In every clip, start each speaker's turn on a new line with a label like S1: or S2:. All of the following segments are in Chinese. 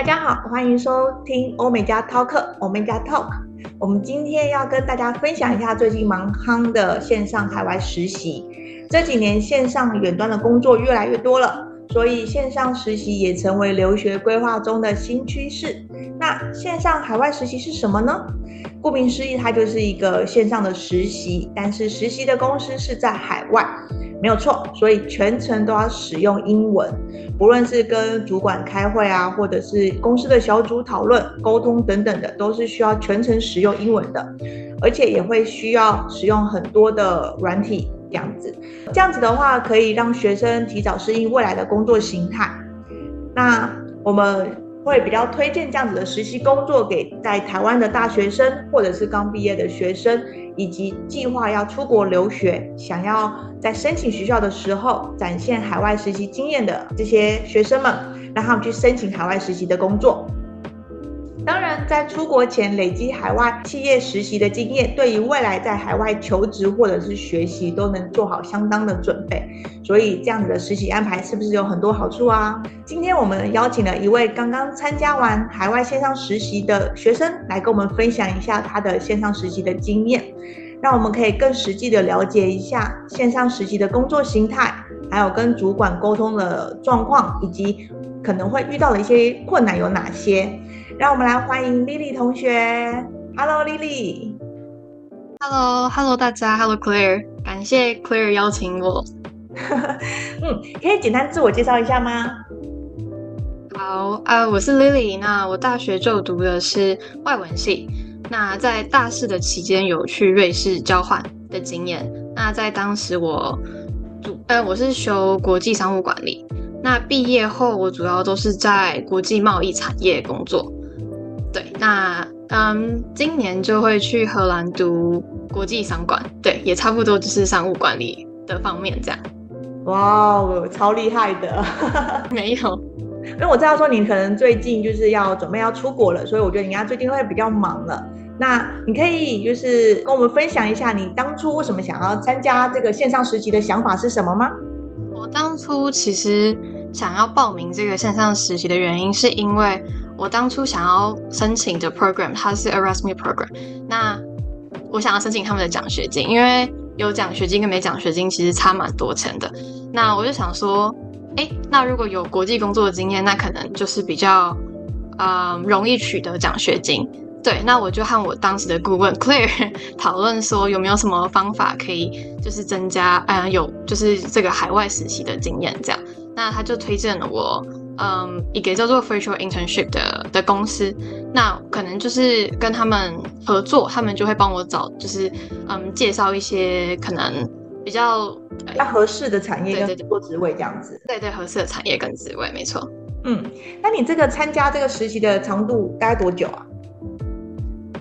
S1: 大家好，欢迎收听欧美家 Talk，欧美家 Talk。我们今天要跟大家分享一下最近蛮夯的线上海外实习。这几年线上远端的工作越来越多了，所以线上实习也成为留学规划中的新趋势。那线上海外实习是什么呢？顾名思义，它就是一个线上的实习，但是实习的公司是在海外。没有错，所以全程都要使用英文，不论是跟主管开会啊，或者是公司的小组讨论、沟通等等的，都是需要全程使用英文的，而且也会需要使用很多的软体这样子。这样子的话，可以让学生提早适应未来的工作形态。那我们会比较推荐这样子的实习工作给在台湾的大学生，或者是刚毕业的学生。以及计划要出国留学，想要在申请学校的时候展现海外实习经验的这些学生们，让他们去申请海外实习的工作。当然，在出国前累积海外企业实习的经验，对于未来在海外求职或者是学习都能做好相当的准备。所以，这样子的实习安排是不是有很多好处啊？今天我们邀请了一位刚刚参加完海外线上实习的学生，来跟我们分享一下他的线上实习的经验，让我们可以更实际的了解一下线上实习的工作形态，还有跟主管沟通的状况，以及可能会遇到的一些困难有哪些。让我们来欢迎 Lily 同学。Hello，Lily。
S2: Hello，Hello，大家。Hello，Claire。感谢 Claire 邀请我。
S1: 嗯，可以简单自我介绍一下吗？
S2: 好，呃，我是 Lily。那我大学就读的是外文系。那在大四的期间有去瑞士交换的经验。那在当时我主，呃，我是修国际商务管理。那毕业后我主要都是在国际贸易产业工作。对，那嗯，今年就会去荷兰读国际商管，对，也差不多就是商务管理的方面这样。
S1: 哇哦，超厉害的！
S2: 没有，
S1: 因为我知道说你可能最近就是要准备要出国了，所以我觉得你应该最近会比较忙了。那你可以就是跟我们分享一下你当初为什么想要参加这个线上实习的想法是什么吗？
S2: 我当初其实想要报名这个线上实习的原因是因为。我当初想要申请的 program，它是 Erasmus program。那我想要申请他们的奖学金，因为有奖学金跟没奖学金其实差蛮多钱的。那我就想说，哎，那如果有国际工作的经验，那可能就是比较，呃，容易取得奖学金。对，那我就和我当时的顾问 Clear 讨论说，有没有什么方法可以就是增加，呃，有就是这个海外实习的经验这样。那他就推荐了我。嗯，一个叫做 Virtual Internship 的的公司，那可能就是跟他们合作，他们就会帮我找，就是嗯，介绍一些可能比较
S1: 比较合适的产业跟职位这样子。
S2: 对对，合适的产业跟职位，没错。
S1: 嗯，那你这个参加这个实习的长度大概多久啊？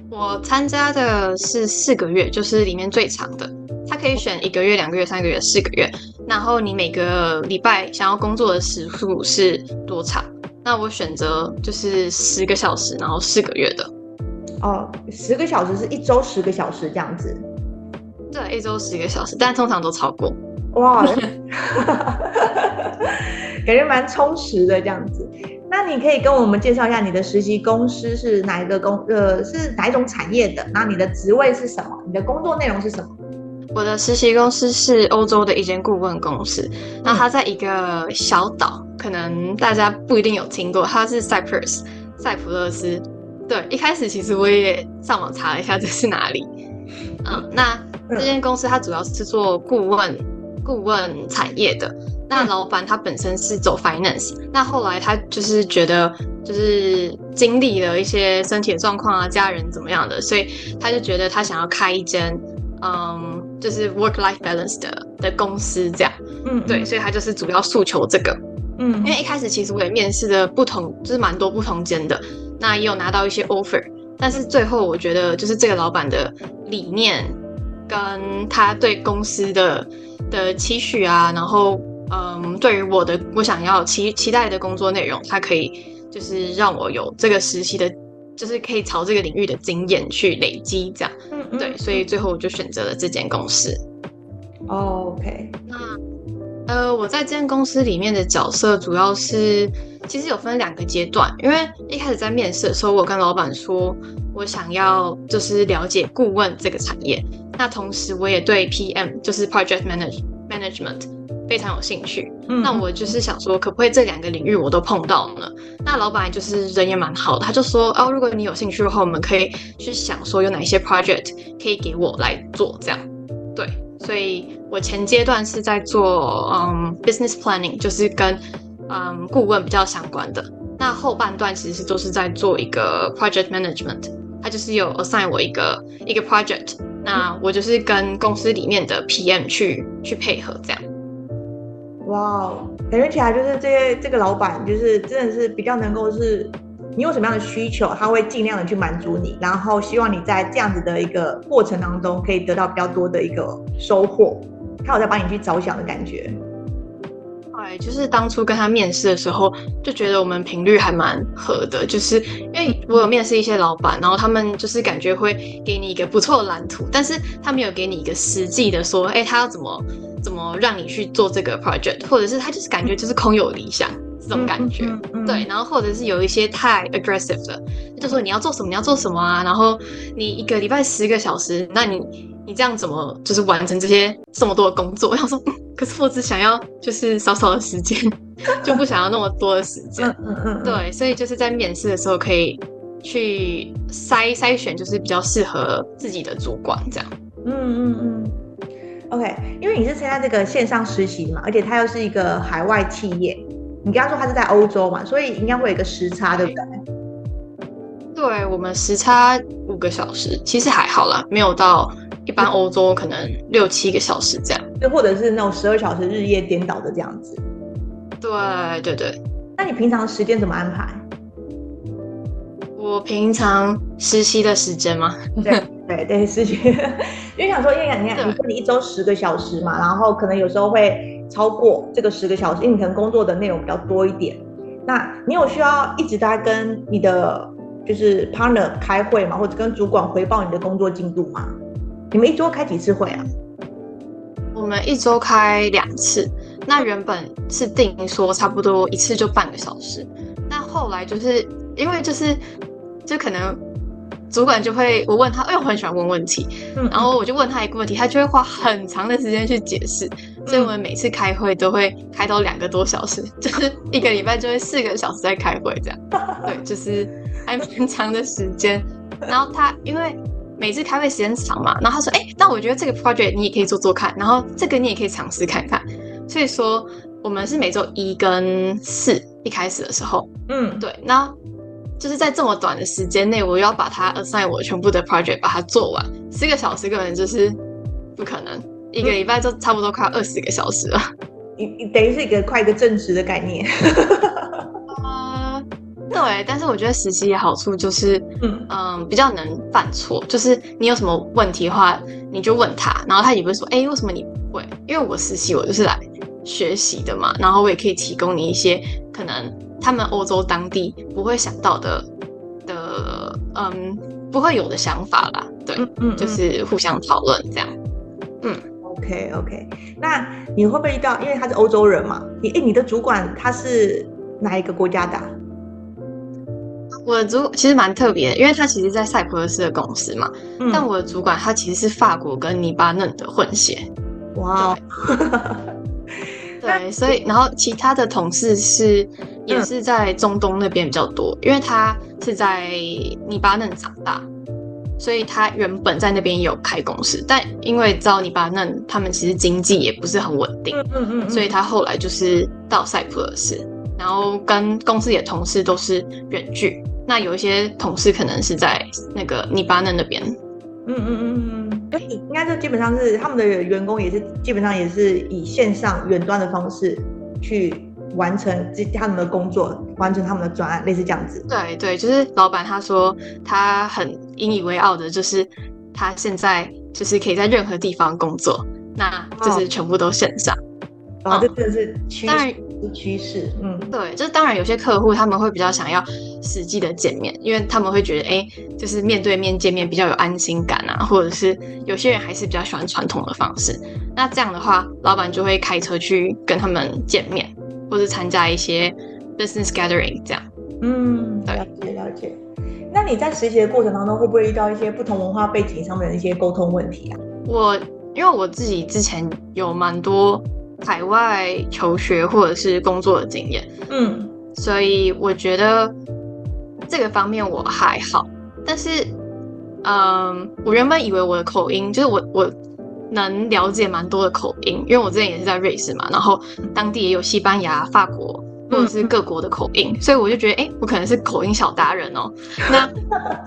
S2: 我参加的是四个月，就是里面最长的。他可以选一个月、两个月、三个月、四个月，然后你每个礼拜想要工作的时数是多长？那我选择就是十个小时，然后四个月的。
S1: 哦，十个小时是一周十个小时这样子？
S2: 对，一周十个小时，但通常都超过。
S1: 哇，感觉蛮充实的这样子。那你可以跟我们介绍一下你的实习公司是哪一个公呃是哪一种产业的？那你的职位是什么？你的工作内容是什么？
S2: 我的实习公司是欧洲的一间顾问公司，那它在一个小岛，可能大家不一定有听过，它是 Cyprus，塞浦勒斯。对，一开始其实我也上网查了一下这是哪里。嗯，那这间公司它主要是做顾问，顾问产业的。那老板他本身是走 finance，那后来他就是觉得就是经历了一些身体的状况啊，家人怎么样的，所以他就觉得他想要开一间。嗯，就是 work life balance 的的公司这样，嗯，对，所以他就是主要诉求这个，嗯，因为一开始其实我也面试的不同，就是蛮多不同间的，那也有拿到一些 offer，但是最后我觉得就是这个老板的理念跟他对公司的的期许啊，然后嗯，对于我的我想要期期待的工作内容，他可以就是让我有这个实习的。就是可以朝这个领域的经验去累积，这样，对，所以最后我就选择了这间公司。
S1: Oh, OK，
S2: 那呃，我在这间公司里面的角色主要是其实有分两个阶段，因为一开始在面试的时候，我跟老板说我想要就是了解顾问这个产业，那同时我也对 PM 就是 Project Manage Management 非常有兴趣。嗯，那我就是想说，可不可以这两个领域我都碰到呢？那老板就是人也蛮好的，他就说哦，如果你有兴趣的话，我们可以去想说有哪些 project 可以给我来做这样。对，所以我前阶段是在做嗯 business planning，就是跟嗯，顾问比较相关的。那后半段其实都是在做一个 project management，他就是有 assign 我一个一个 project，那我就是跟公司里面的 PM 去去配合这样。
S1: 哇，感觉起来就是这些这个老板就是真的是比较能够是，你有什么样的需求，他会尽量的去满足你，然后希望你在这样子的一个过程当中可以得到比较多的一个收获，他有在帮你去着想的感觉。
S2: 对，就是当初跟他面试的时候，就觉得我们频率还蛮合的。就是因为我有面试一些老板，然后他们就是感觉会给你一个不错的蓝图，但是他没有给你一个实际的说，哎，他要怎么怎么让你去做这个 project，或者是他就是感觉就是空有理想这种感觉。嗯嗯嗯、对，然后或者是有一些太 aggressive 的，就说你要做什么，你要做什么啊，然后你一个礼拜十个小时，那你。你这样怎么就是完成这些这么多的工作？我想说，可是我只想要就是少少的时间，就不想要那么多的时间。嗯嗯嗯。对，所以就是在面试的时候可以去筛筛选，就是比较适合自己的主管这样。嗯嗯
S1: 嗯。OK，因为你是参加这个线上实习嘛，而且它又是一个海外企业，你刚刚说它是在欧洲嘛，所以应该会有一个时差，对不对？
S2: 对，我们时差五个小时，其实还好啦，没有到。一般欧洲可能六七个小时这样，
S1: 就或者是那种十二小时日夜颠倒的这样子。
S2: 对对对。
S1: 那你平常时间怎么安排？
S2: 我平常实习的时间吗？
S1: 对对对，实习。因为想说，因为你看，你说你一周十个小时嘛，然后可能有时候会超过这个十个小时，因为你可能工作的内容比较多一点。那你有需要一直在跟你的就是 partner 开会嘛？或者跟主管回报你的工作进度吗？你们一周开几次会啊？
S2: 我们一周开两次。那原本是定说差不多一次就半个小时，那后来就是因为就是就可能主管就会我问他，因为我很喜欢问问题，然后我就问他一个问题，他就会花很长的时间去解释，所以我们每次开会都会开到两个多小时，就是一个礼拜就会四个小时在开会这样。对，就是还蛮长的时间。然后他因为。每次开会时间长嘛，然后他说：“哎、欸，那我觉得这个 project 你也可以做做看，然后这个你也可以尝试看看。”所以说，我们是每周一跟四一开始的时候，嗯，对，那就是在这么短的时间内，我要把它 assign 我全部的 project 把它做完，四个小时根本就是不可能，一个礼拜就差不多快二十个小时了，
S1: 你你等于是一个快一个正职的概念。
S2: 对，但是我觉得实习的好处就是，嗯嗯，比较能犯错。就是你有什么问题的话，你就问他，然后他也不会说，哎，为什么你不会？因为我实习我就是来学习的嘛，然后我也可以提供你一些可能他们欧洲当地不会想到的的，嗯，不会有的想法啦。对，嗯，嗯，就是互相讨论这样。
S1: 嗯，OK OK，那你会不会遇到？因为他是欧洲人嘛，你哎，你的主管他是哪一个国家的啊？
S2: 我的主其实蛮特别的，因为他其实，在塞浦路斯的公司嘛。嗯、但我的主管他其实是法国跟黎巴嫩的混血。哇！对，对，所以然后其他的同事是也是在中东那边比较多，嗯、因为他是在黎巴嫩长大，所以他原本在那边也有开公司，但因为知道黎巴嫩他们其实经济也不是很稳定，嗯嗯，嗯，所以他后来就是到塞浦路斯，然后跟公司里的同事都是远距。那有一些同事可能是在那个尼巴嫩那边，嗯嗯嗯嗯，
S1: 应该就基本上是他们的员工也是基本上也是以线上远端的方式去完成他们的工作，完成他们的专案，类似这样子。
S2: 对对，就是老板他说他很引以为傲的，就是他现在就是可以在任何地方工作，那就是全部都线上。
S1: 啊、哦，这真的是趋势，趋势。嗯，
S2: 对，就是当然有些客户他们会比较想要实际的见面，因为他们会觉得，哎，就是面对面见面比较有安心感啊，或者是有些人还是比较喜欢传统的方式。那这样的话，老板就会开车去跟他们见面，或者参加一些 business gathering 这样。
S1: 嗯，了解了解。那你在实习的过程当中，会不会遇到一些不同文化背景上面的一些沟通问题啊？
S2: 我因为我自己之前有蛮多海外求学或者是工作的经验，嗯，所以我觉得这个方面我还好。但是，嗯，我原本以为我的口音就是我我能了解蛮多的口音，因为我之前也是在瑞士嘛，然后当地也有西班牙、法国。或者是各国的口音，嗯、所以我就觉得，哎、欸，我可能是口音小达人哦。那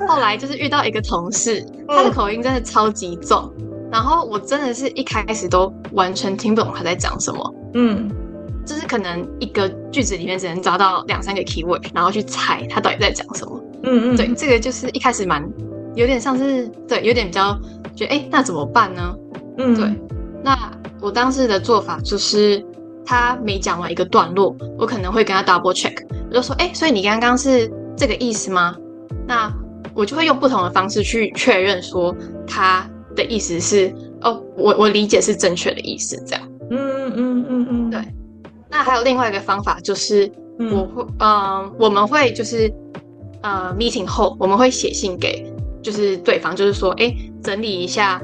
S2: 后来就是遇到一个同事，他的口音真的超级重，嗯、然后我真的是一开始都完全听不懂他在讲什么。嗯，就是可能一个句子里面只能抓到两三个 keyword，然后去猜他到底在讲什么。嗯嗯，对，这个就是一开始蛮有点像是，对，有点比较觉得，哎、欸，那怎么办呢？嗯，对，那我当时的做法就是。他每讲完一个段落，我可能会跟他 double check，我就说，哎，所以你刚刚是这个意思吗？那我就会用不同的方式去确认，说他的意思是，哦，我我理解是正确的意思，这样。嗯嗯嗯嗯嗯，对。那还有另外一个方法，就是我会，嗯、呃，我们会就是，呃，meeting 后我们会写信给，就是对方，就是说，哎，整理一下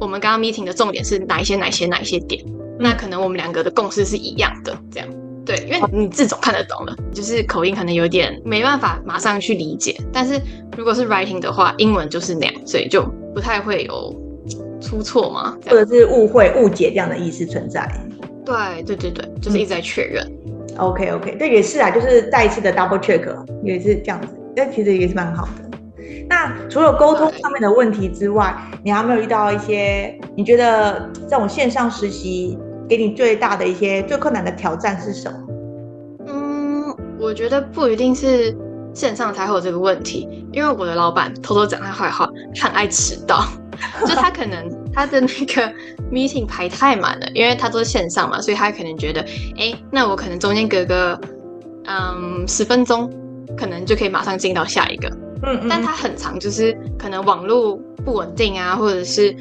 S2: 我们刚刚 meeting 的重点是哪一些哪一些哪一些点。那可能我们两个的共识是一样的，这样。对，因为你字总看得懂了，就是口音可能有点没办法马上去理解，但是如果是 writing 的话，英文就是那样，所以就不太会有出错嘛，
S1: 或者是误会、误解这样的意思存在。
S2: 对对对对，就是一直在确认。
S1: 嗯、OK OK，对，也是啊，就是再一次的 double check 也是这样子，但其实也是蛮好的。那除了沟通上面的问题之外，你还有没有遇到一些你觉得这种线上实习？给你最大的一些最困难的挑战是什么？
S2: 嗯，我觉得不一定是线上才会有这个问题，因为我的老板偷偷讲他坏话，他很爱迟到，就他可能他的那个 meeting 排太满了，因为他都是线上嘛，所以他可能觉得，哎，那我可能中间隔个嗯十分钟，可能就可以马上进到下一个，嗯，嗯，但他很长就是可能网络不稳定啊，或者是。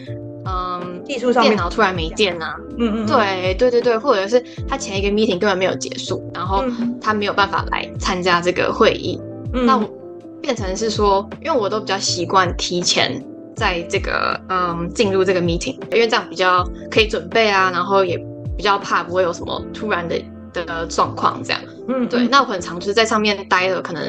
S2: 嗯，技术上电脑突然没电啊，嗯嗯，对对对对，或者是他前一个 meeting 根本没有结束，然后他没有办法来参加这个会议，嗯、那我变成是说，因为我都比较习惯提前在这个嗯进入这个 meeting，因为这样比较可以准备啊，然后也比较怕不会有什么突然的的状况这样，嗯，对，那我很常就是在上面待了可能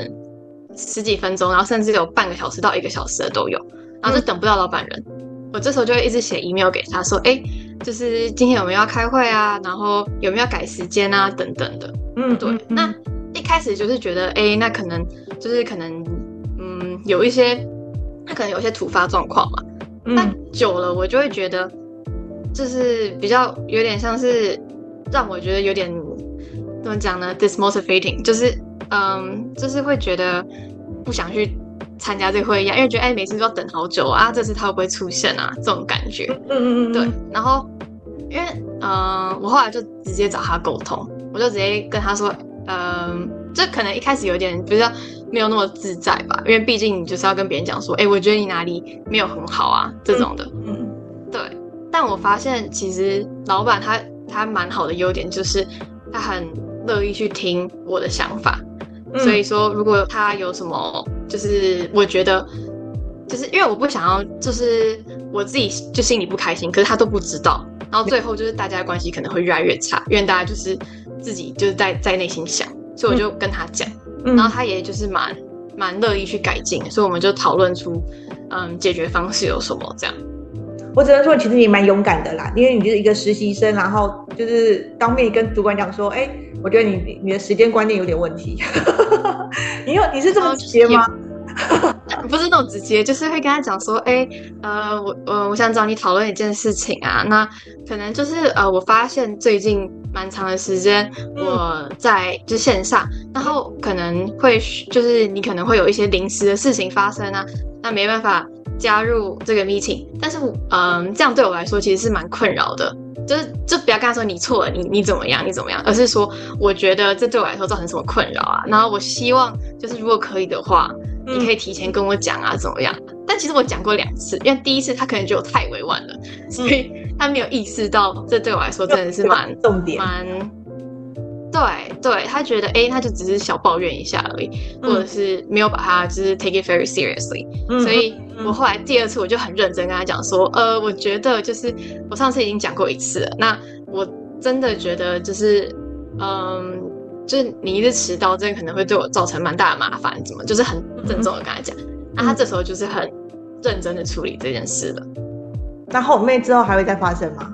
S2: 十几分钟，然后甚至有半个小时到一个小时的都有，然后就等不到老板人。我这时候就会一直写 email 给他说，哎，就是今天有没有要开会啊？然后有没有要改时间啊？等等的。嗯，对。嗯、那一开始就是觉得，哎，那可能就是可能，嗯，有一些，他可能有些突发状况嘛。嗯。但久了，我就会觉得，就是比较有点像是让我觉得有点怎么讲呢？dismotivating，就是嗯，就是会觉得不想去。参加这个会议啊，因为觉得哎，每次都要等好久啊，这次他会不会出现啊？这种感觉，嗯嗯嗯，对。然后，因为嗯、呃，我后来就直接找他沟通，我就直接跟他说，嗯、呃，这可能一开始有点比较没有那么自在吧，因为毕竟你就是要跟别人讲说，哎，我觉得你哪里没有很好啊，这种的，嗯，嗯对。但我发现其实老板他他蛮好的优点就是他很乐意去听我的想法。所以说，如果他有什么，就是我觉得，就是因为我不想要，就是我自己就心里不开心，可是他都不知道，然后最后就是大家的关系可能会越来越差，因为大家就是自己就是在在内心想，所以我就跟他讲，然后他也就是蛮蛮乐意去改进，所以我们就讨论出，嗯，解决方式有什么这样。
S1: 我只能说，其实你蛮勇敢的啦，因为你就是一个实习生，然后就是当面跟主管讲说，哎，我觉得你你的时间观念有点问题。你有你是这么直接吗？
S2: 不是那种直接，就是会跟他讲说，哎，呃，我我，我想找你讨论一件事情啊，那可能就是呃，我发现最近蛮长的时间我在就线上，然后可能会就是你可能会有一些临时的事情发生啊，那没办法。加入这个 meeting，但是嗯，这样对我来说其实是蛮困扰的。就是就不要跟他说你错了，你你怎么样，你怎么样，而是说我觉得这对我来说造成什么困扰啊。然后我希望就是如果可以的话，嗯、你可以提前跟我讲啊，怎么样？但其实我讲过两次，因为第一次他可能觉得我太委婉了，所以他没有意识到这对我来说真的是蛮重点蛮对对，他觉得哎，他就只是小抱怨一下而已，嗯、或者是没有把他就是 take it very seriously。嗯、所以我后来第二次我就很认真跟他讲说，呃，我觉得就是我上次已经讲过一次了，那我真的觉得就是嗯，就是你一直迟到，这可能会对我造成蛮大的麻烦，怎么就是很郑重的跟他讲。嗯、那他这时候就是很认真的处理这件事了。
S1: 那后面之后还会再发生吗？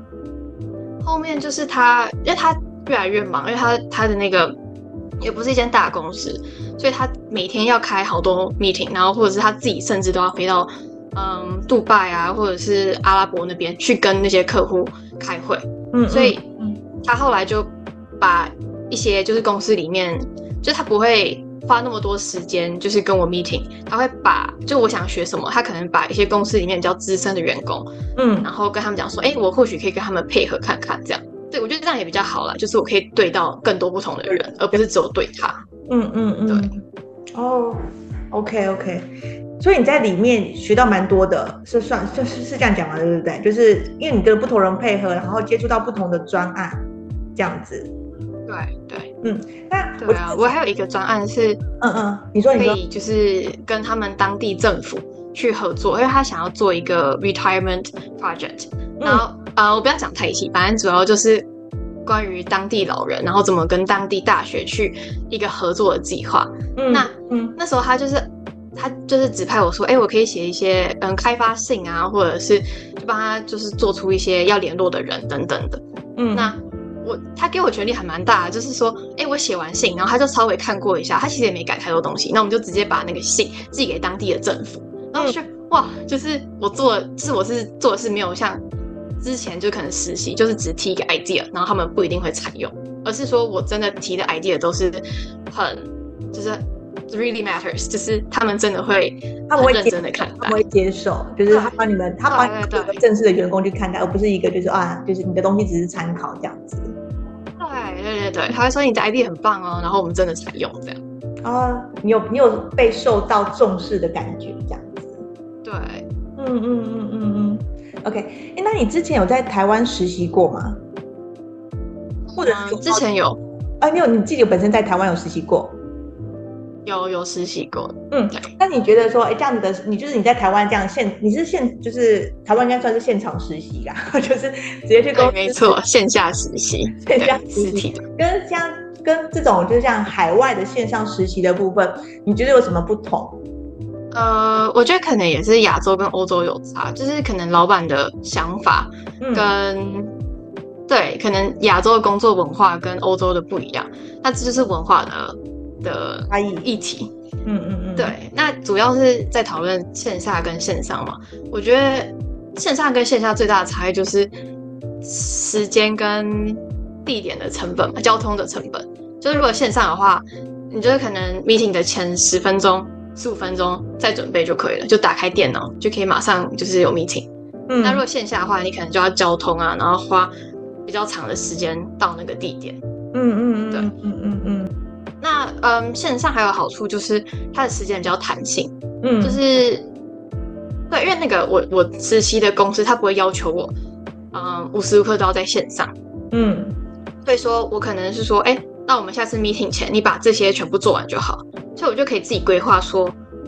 S2: 后面就是他，因为他。越来越忙，因为他他的那个也不是一间大公司，所以他每天要开好多 meeting，然后或者是他自己甚至都要飞到嗯杜拜啊，或者是阿拉伯那边去跟那些客户开会。嗯，所以他后来就把一些就是公司里面，就他不会花那么多时间就是跟我 meeting，他会把就我想学什么，他可能把一些公司里面比较资深的员工，嗯，然后跟他们讲说，哎，我或许可以跟他们配合看看这样。对，我觉得这样也比较好啦，就是我可以对到更多不同的人，而不是只有对他。
S1: 嗯嗯嗯，对。哦，OK OK，所以你在里面学到蛮多的，是算是是是这样讲吗？对不对？就是因为你跟不同人配合，然后接触到不同的专案，这样子。
S2: 对对，
S1: 嗯，那
S2: 对啊，我还有一个专案是，
S1: 嗯嗯，你说你说，
S2: 可以就是跟他们当地政府去合作，因为他想要做一个 retirement project，然后。啊、呃，我不要讲太细，反正主要就是关于当地老人，然后怎么跟当地大学去一个合作的计划。嗯，那嗯，那时候他就是他就是指派我说，哎、欸，我可以写一些嗯开发信啊，或者是就帮他就是做出一些要联络的人等等的。嗯，那我他给我权力还蛮大的，就是说，哎、欸，我写完信，然后他就稍微看过一下，他其实也没改太多东西，那我们就直接把那个信寄给当地的政府。然后我就、嗯、哇，就是我做，就是我是做的是没有像。之前就可能实习，就是只提一个 idea，然后他们不一定会采用，而是说我真的提的 idea 都是很，就是 really matters，就是他们真的会，他们会认真的看待，
S1: 他们会接受，就是他把你们，他把你们正式的员工去看待，而不是一个就是啊，就是你的东西只是参考这样子。
S2: 对对对对，他会说你的 idea 很棒哦，然后我们真的采用这样。
S1: 啊，你有你有被受到重视的感觉这样子。
S2: 对，
S1: 嗯嗯嗯嗯嗯。OK，哎，那你之前有在台湾实习过吗？或者是
S2: 之前有？
S1: 啊，你有你自己本身在台湾有实习过？
S2: 有有实习过。
S1: 嗯，那你觉得说，哎，这样子的，你就是你在台湾这样现，你是现就是台湾应该算是现场实习啦，就是直接去公司。
S2: 没错，线下实习，
S1: 线下实习的，跟像跟这种就是像海外的线上实习的部分，你觉得有什么不同？
S2: 呃，我觉得可能也是亚洲跟欧洲有差，就是可能老板的想法跟、嗯、对，可能亚洲的工作文化跟欧洲的不一样，那这就是文化的的差异议题。嗯嗯嗯，对，那主要是在讨论线下跟线上嘛。我觉得线上跟线下最大的差异就是时间跟地点的成本，交通的成本。就是如果线上的话，你就是可能 meeting 的前十分钟。十五分钟再准备就可以了，就打开电脑就可以马上就是有 meeting。嗯，那如果线下的话，你可能就要交通啊，然后花比较长的时间到那个地点。嗯嗯嗯，对，嗯嗯嗯。那嗯，线上还有好处就是它的时间比较弹性。嗯，就是对，因为那个我我实习的公司，他不会要求我嗯无时无刻都要在线上。嗯，所以说我可能是说，哎、欸。那我们下次 meeting 前，你把这些全部做完就好，所以我就可以自己规划说，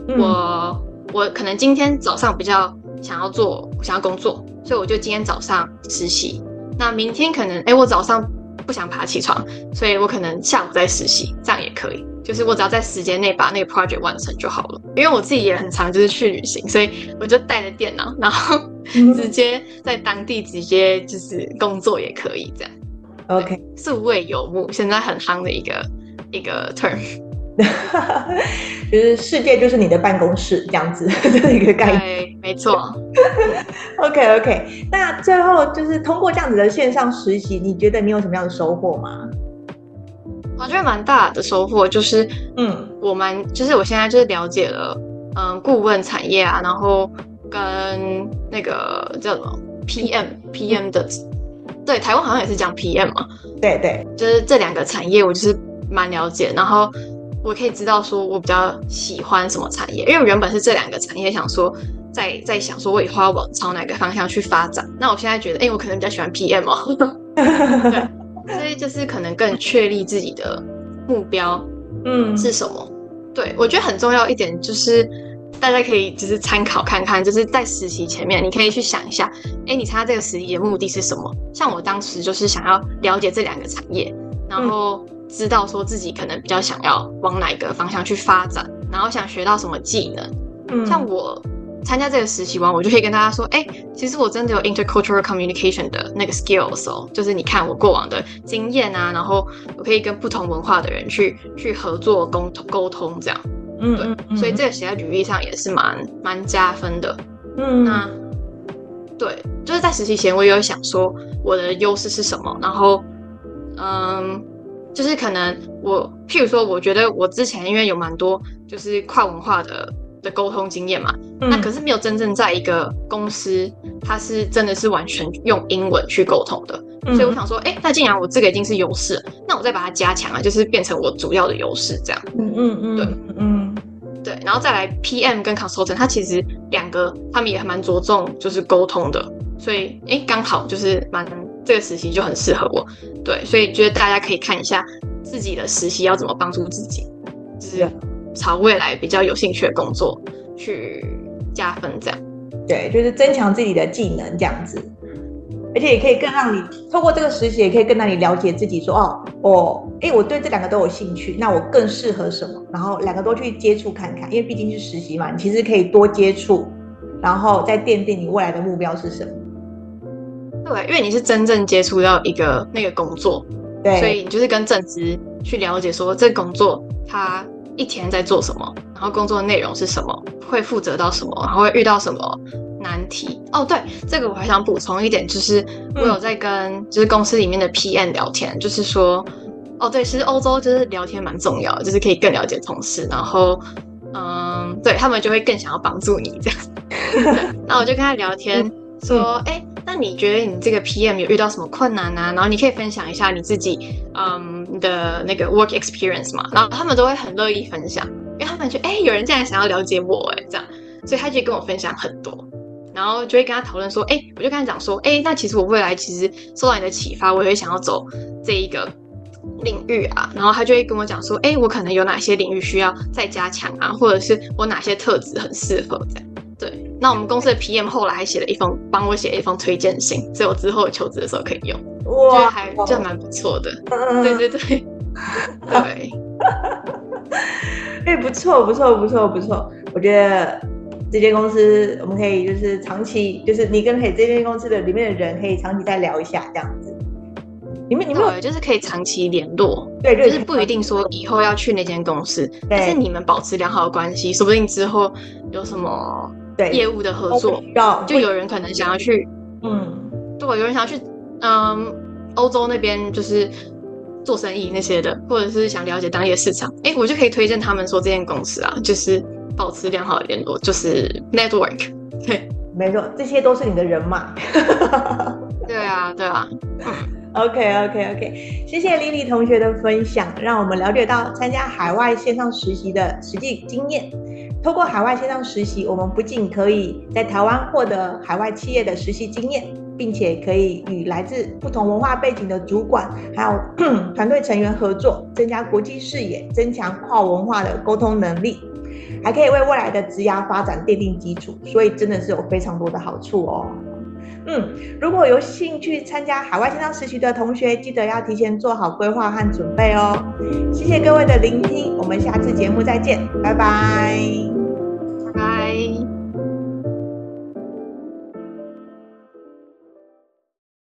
S2: 我、嗯、我可能今天早上比较想要做，想要工作，所以我就今天早上实习。那明天可能，哎、欸，我早上不想爬起床，所以我可能下午再实习，这样也可以。就是我只要在时间内把那个 project 完成就好了。因为我自己也很常就是去旅行，所以我就带着电脑，然后直接在当地直接就是工作也可以这样。
S1: OK，
S2: 数位游牧现在很夯的一个一个 term，
S1: 就是世界就是你的办公室这样子 的一个概念。
S2: 对，没错。
S1: OK OK，那最后就是通过这样子的线上实习，你觉得你有什么样的收获吗？
S2: 我觉得蛮大的收获就是，嗯，我蛮就是我现在就是了解了，嗯，顾问产业啊，然后跟那个叫什么 PM PM 的。对，台湾好像也是讲 PM 嘛，
S1: 对对，
S2: 就是这两个产业我就是蛮了解，然后我可以知道说我比较喜欢什么产业，因为我原本是这两个产业想说在在想说我以后要往朝哪个方向去发展，那我现在觉得，哎，我可能比较喜欢 PM 哦，对，所以就是可能更确立自己的目标，嗯，是什么？嗯、对，我觉得很重要一点就是。大家可以就是参考看看，就是在实习前面，你可以去想一下，哎，你参加这个实习的目的是什么？像我当时就是想要了解这两个产业，然后知道说自己可能比较想要往哪个方向去发展，然后想学到什么技能。嗯，像我参加这个实习完，我就可以跟大家说，哎，其实我真的有 intercultural communication 的那个 skills 哦，就是你看我过往的经验啊，然后我可以跟不同文化的人去去合作沟通沟通这样。嗯，对，嗯、所以这个写在履历上也是蛮蛮加分的。嗯，那对，就是在实习前我也有想说我的优势是什么，然后嗯，就是可能我譬如说，我觉得我之前因为有蛮多就是跨文化的的沟通经验嘛，嗯、那可是没有真正在一个公司，它是真的是完全用英文去沟通的。嗯、所以我想说，哎、欸，那既然我这个已经是优势，那我再把它加强啊，就是变成我主要的优势，这样。嗯嗯嗯，对，嗯对，然后再来 PM 跟 Consultant，它其实两个他们也蛮着重就是沟通的，所以哎，刚好就是蛮这个实习就很适合我。对，所以觉得大家可以看一下自己的实习要怎么帮助自己，就是朝未来比较有兴趣的工作去加分，这样。
S1: 对，就是增强自己的技能这样子。而且也可以更让你透过这个实习，也可以更让你了解自己说。说哦，我哎，我对这两个都有兴趣，那我更适合什么？然后两个都去接触看看，因为毕竟是实习嘛，你其实可以多接触，然后再奠定你未来的目标是什么。
S2: 对，因为你是真正接触到一个那个工作，对，所以你就是跟正职去了解说这个工作他一天在做什么，然后工作的内容是什么，会负责到什么，然后会遇到什么。难题哦，对，这个我还想补充一点，就是我有在跟就是公司里面的 PM 聊天，嗯、就是说，哦，对，其实欧洲就是聊天蛮重要的，就是可以更了解同事，然后，嗯，对他们就会更想要帮助你这样。那我就跟他聊天，嗯、说，哎、嗯，那你觉得你这个 PM 有遇到什么困难啊？然后你可以分享一下你自己，嗯，的那个 work experience 嘛。然后他们都会很乐意分享，因为他们觉得，哎，有人这样想要了解我，哎，这样，所以他就跟我分享很多。然后就会跟他讨论说，哎，我就跟他讲说，哎，那其实我未来其实受到你的启发，我也会想要走这一个领域啊。然后他就会跟我讲说，哎，我可能有哪些领域需要再加强啊，或者是我哪些特质很适合这样。对，那我们公司的 PM 后来还写了一封，帮我写了一封推荐信，所以我之后求职的时候可以用，我觉得还就蛮不错的。对对对，对，
S1: 哎，不错不错不错不错，我觉得。这间公司，我们可以就是长期，就是你跟可以这间公司的里面的人可以长期再聊一下这样子。你们你们有
S2: 就是可以长期联络，对，对，就是不一定说以后要去那间公司，对但是你们保持良好的关系，说不定之后有什么对业务的合作，就有人可能想要去，嗯，对，有人想要去，嗯，欧洲那边就是做生意那些的，或者是想了解当地的市场，哎，我就可以推荐他们说这间公司啊，就是。保持良好的联络就是 network，对，
S1: 没错，这些都是你的人脉。
S2: 对啊，对啊。嗯
S1: ，OK OK OK，谢谢 Lily 同学的分享，让我们了解到参加海外线上实习的实际经验。透过海外线上实习，我们不仅可以在台湾获得海外企业的实习经验，并且可以与来自不同文化背景的主管还有 团队成员合作，增加国际视野，增强跨文化的沟通能力。还可以为未来的职涯发展奠定基础，所以真的是有非常多的好处哦。嗯，如果有兴趣参加海外线上实习的同学，记得要提前做好规划和准备哦。谢谢各位的聆听，我们下次节目再见，拜拜，
S2: 拜拜。